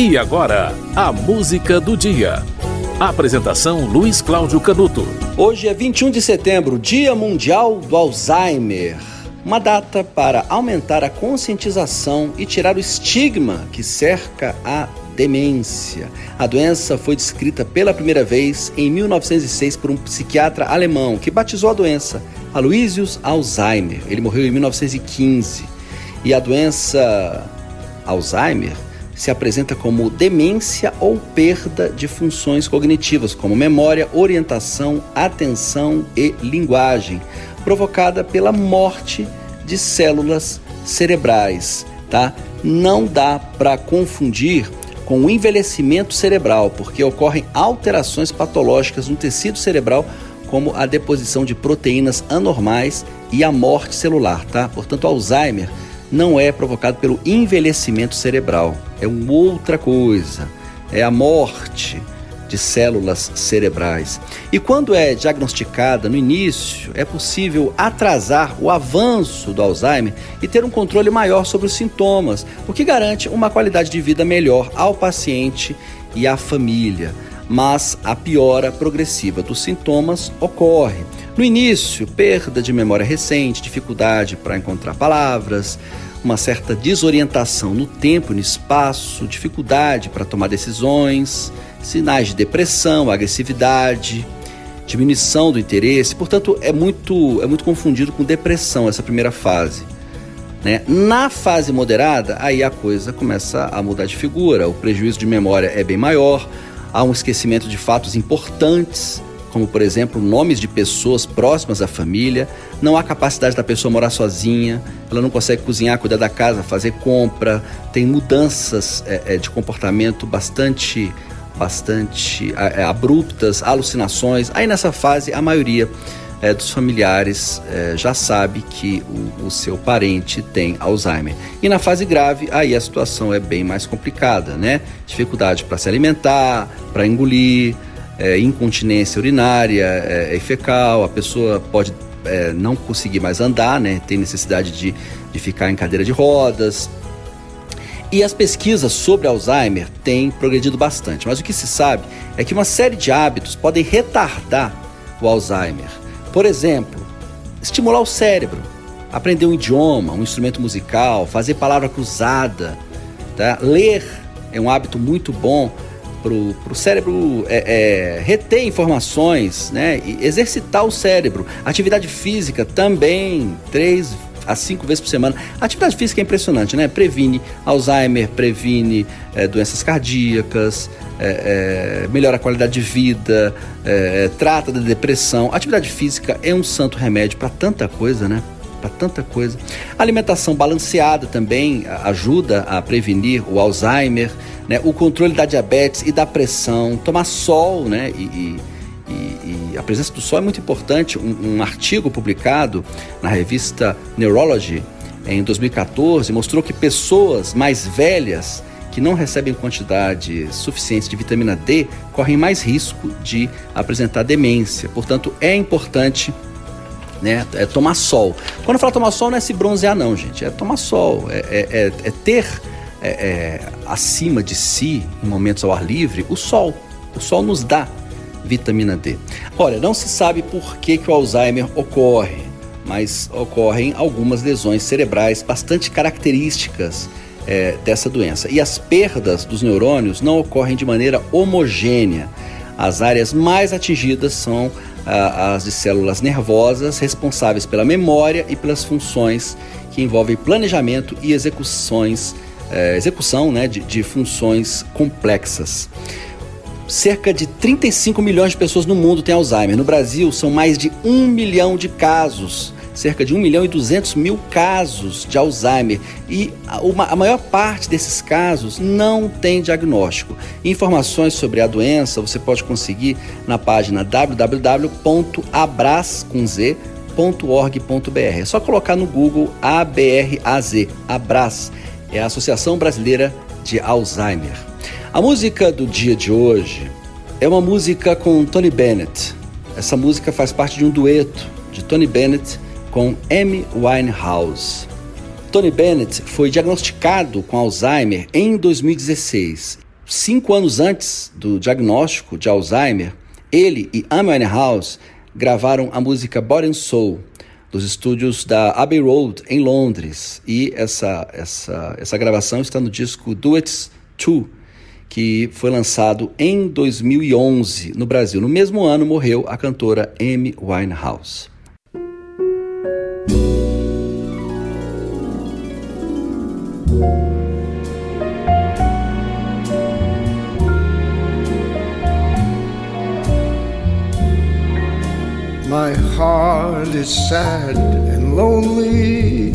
E agora, a música do dia. Apresentação Luiz Cláudio Canuto. Hoje é 21 de setembro, Dia Mundial do Alzheimer. Uma data para aumentar a conscientização e tirar o estigma que cerca a demência. A doença foi descrita pela primeira vez em 1906 por um psiquiatra alemão que batizou a doença Aloysius Alzheimer. Ele morreu em 1915. E a doença Alzheimer se apresenta como demência ou perda de funções cognitivas, como memória, orientação, atenção e linguagem, provocada pela morte de células cerebrais, tá? Não dá para confundir com o envelhecimento cerebral, porque ocorrem alterações patológicas no tecido cerebral, como a deposição de proteínas anormais e a morte celular, tá? Portanto, Alzheimer não é provocado pelo envelhecimento cerebral, é uma outra coisa, é a morte de células cerebrais. E quando é diagnosticada no início, é possível atrasar o avanço do Alzheimer e ter um controle maior sobre os sintomas, o que garante uma qualidade de vida melhor ao paciente e à família. Mas a piora progressiva dos sintomas ocorre. No início, perda de memória recente, dificuldade para encontrar palavras, uma certa desorientação no tempo e no espaço, dificuldade para tomar decisões, sinais de depressão, agressividade, diminuição do interesse. Portanto, é muito, é muito confundido com depressão essa primeira fase. Né? Na fase moderada, aí a coisa começa a mudar de figura, o prejuízo de memória é bem maior, há um esquecimento de fatos importantes como por exemplo nomes de pessoas próximas à família, não há capacidade da pessoa morar sozinha, ela não consegue cozinhar, cuidar da casa, fazer compra, tem mudanças é, é, de comportamento bastante, bastante é, abruptas, alucinações. Aí nessa fase a maioria é, dos familiares é, já sabe que o, o, seu parente tem Alzheimer. E na fase grave, aí a situação é bem mais complicada, né? Dificuldade para se alimentar, para engolir, é, incontinência urinária é, e fecal, a pessoa pode é, não conseguir mais andar, né? tem necessidade de, de ficar em cadeira de rodas. E as pesquisas sobre Alzheimer têm progredido bastante, mas o que se sabe é que uma série de hábitos podem retardar o Alzheimer. Por exemplo, estimular o cérebro, aprender um idioma, um instrumento musical, fazer palavra cruzada, tá? ler é um hábito muito bom para o cérebro é, é, reter informações, né? E exercitar o cérebro. Atividade física também, três a cinco vezes por semana. A atividade física é impressionante, né? Previne Alzheimer, previne é, doenças cardíacas, é, é, melhora a qualidade de vida, trata da depressão. A atividade física é um santo remédio para tanta coisa, né? Para tanta coisa. A alimentação balanceada também ajuda a prevenir o Alzheimer né, o controle da diabetes e da pressão, tomar sol, né, e, e, presença do sol é muito importante. Um, um artigo publicado na revista Neurology em 2014 mostrou que pessoas mais velhas que não recebem quantidade suficiente de vitamina D correm mais risco de apresentar demência. Portanto, é importante né, é tomar sol. Quando eu falo tomar sol, não é se bronzear, não, gente. É tomar sol, é, é, é, é ter é, é, acima de si, em momentos ao ar livre, o sol. O sol nos dá vitamina D. Olha, não se sabe por que, que o Alzheimer ocorre, mas ocorrem algumas lesões cerebrais bastante características é, dessa doença. E as perdas dos neurônios não ocorrem de maneira homogênea. As áreas mais atingidas são ah, as de células nervosas, responsáveis pela memória e pelas funções que envolvem planejamento e execuções é, execução né, de, de funções complexas. Cerca de 35 milhões de pessoas no mundo têm Alzheimer. No Brasil, são mais de 1 milhão de casos cerca de 1 milhão e 200 mil casos de Alzheimer e uma, a maior parte desses casos não tem diagnóstico. Informações sobre a doença você pode conseguir na página www.abras.org.br. É só colocar no Google ABRAZ, Abras é a Associação Brasileira de Alzheimer. A música do dia de hoje é uma música com Tony Bennett. Essa música faz parte de um dueto de Tony Bennett com Amy Winehouse. Tony Bennett foi diagnosticado com Alzheimer em 2016 Cinco anos antes do diagnóstico de Alzheimer, ele e Amy Winehouse gravaram a música Body and Soul dos estúdios da Abbey Road em Londres e essa essa essa gravação está no disco It Too que foi lançado em 2011 no Brasil. No mesmo ano morreu a cantora Amy Winehouse. My heart is sad and lonely.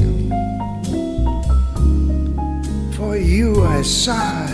For you I sigh,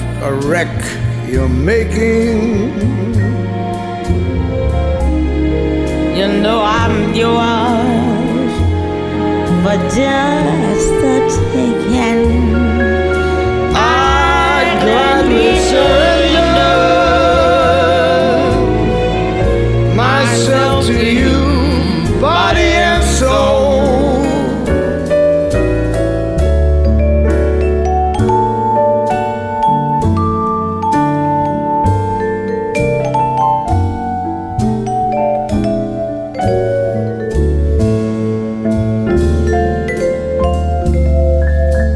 a wreck you're making. You know I'm yours but just the taking.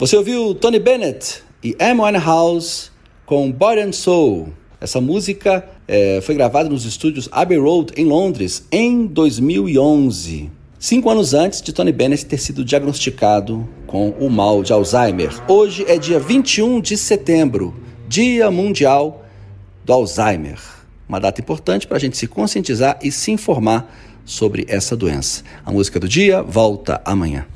Você ouviu Tony Bennett e Amy Winehouse com Body and Soul. Essa música eh, foi gravada nos estúdios Abbey Road, em Londres, em 2011. Cinco anos antes de Tony Bennett ter sido diagnosticado com o mal de Alzheimer. Hoje é dia 21 de setembro, Dia Mundial do Alzheimer. Uma data importante para a gente se conscientizar e se informar sobre essa doença. A música do dia volta amanhã.